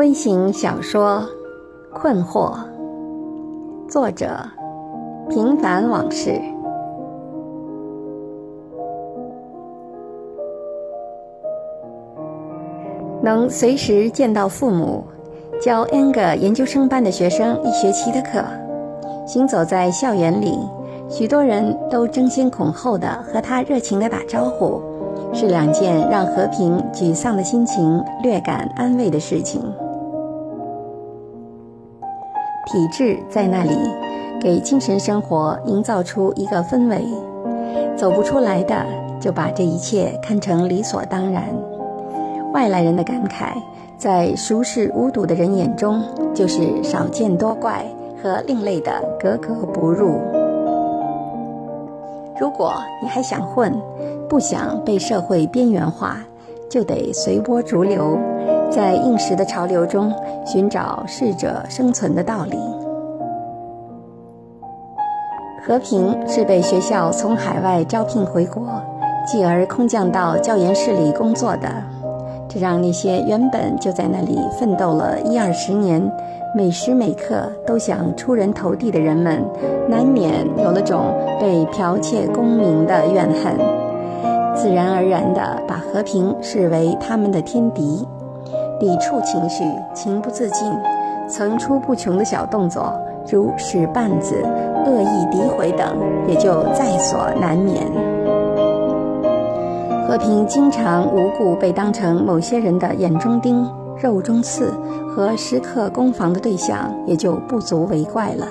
微型小说《困惑》，作者：平凡往事。能随时见到父母，教 N 个研究生班的学生一学期的课，行走在校园里，许多人都争先恐后的和他热情的打招呼。是两件让和平沮丧的心情略感安慰的事情。体制在那里，给精神生活营造出一个氛围。走不出来的，就把这一切看成理所当然。外来人的感慨，在熟视无睹的人眼中，就是少见多怪和另类的格格不入。如果你还想混，不想被社会边缘化，就得随波逐流，在应时的潮流中寻找适者生存的道理。和平是被学校从海外招聘回国，继而空降到教研室里工作的，这让那些原本就在那里奋斗了一二十年、每时每刻都想出人头地的人们，难免有了种被剽窃功名的怨恨。自然而然地把和平视为他们的天敌，抵触情绪情不自禁，层出不穷的小动作，如使绊子、恶意诋毁等，也就在所难免。和平经常无故被当成某些人的眼中钉、肉中刺和时刻攻防的对象，也就不足为怪了。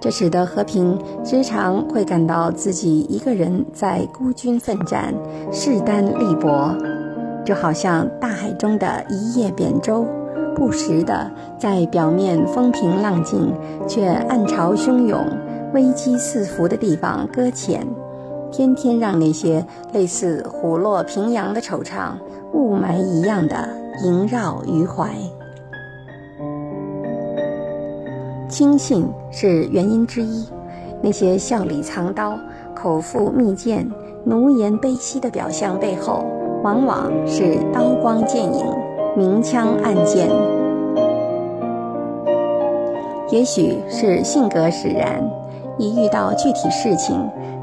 这使得和平时常会感到自己一个人在孤军奋战、势单力薄，就好像大海中的一叶扁舟，不时的在表面风平浪静，却暗潮汹涌、危机四伏的地方搁浅，天天让那些类似虎落平阳的惆怅，雾霾一样的萦绕于怀。轻信是原因之一，那些笑里藏刀、口腹蜜饯、奴颜卑膝的表象背后，往往是刀光剑影、明枪暗箭。也许是性格使然，一遇到具体事情，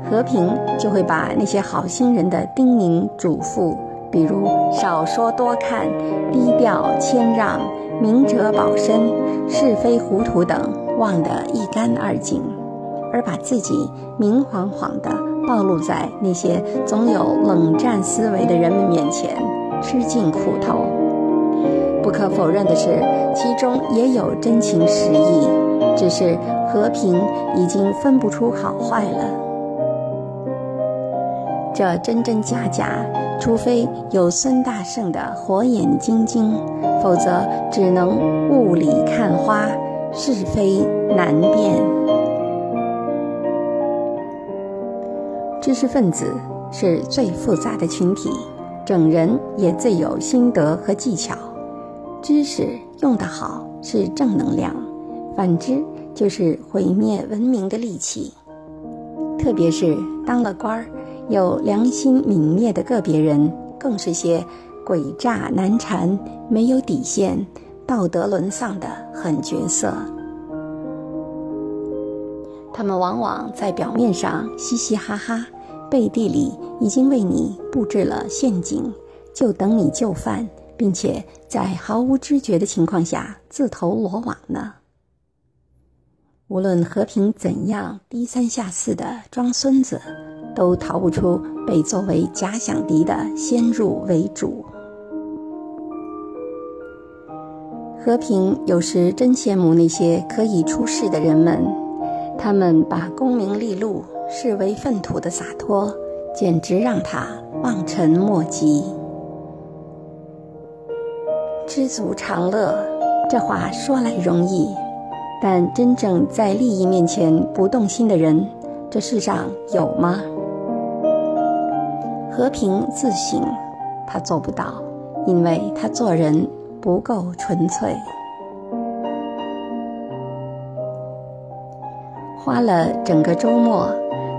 和平就会把那些好心人的叮咛嘱咐，比如少说多看、低调谦让。明哲保身、是非糊涂等忘得一干二净，而把自己明晃晃的暴露在那些总有冷战思维的人们面前，吃尽苦头。不可否认的是，其中也有真情实意，只是和平已经分不出好坏了。这真真假假，除非有孙大圣的火眼金睛，否则只能雾里看花，是非难辨。知识分子是最复杂的群体，整人也最有心得和技巧。知识用得好是正能量，反之就是毁灭文明的利器。特别是当了官儿。有良心泯灭的个别人，更是些诡诈难缠、没有底线、道德沦丧的狠角色。他们往往在表面上嘻嘻哈哈，背地里已经为你布置了陷阱，就等你就范，并且在毫无知觉的情况下自投罗网呢。无论和平怎样低三下四的装孙子。都逃不出被作为假想敌的先入为主。和平有时真羡慕那些可以出世的人们，他们把功名利禄视为粪土的洒脱，简直让他望尘莫及。知足常乐，这话说来容易，但真正在利益面前不动心的人，这世上有吗？和平自省，他做不到，因为他做人不够纯粹。花了整个周末，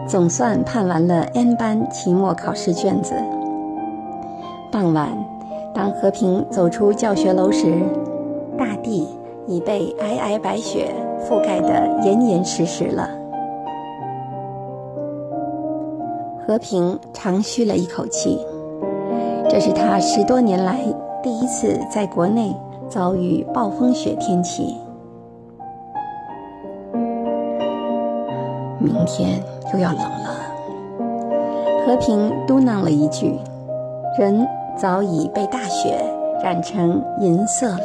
总算判完了 N 班期末考试卷子。傍晚，当和平走出教学楼时，大地已被皑皑白雪覆盖得严严实实了。和平长吁了一口气，这是他十多年来第一次在国内遭遇暴风雪天气。明天又要冷了。和平嘟囔了一句：“人早已被大雪染成银色了。”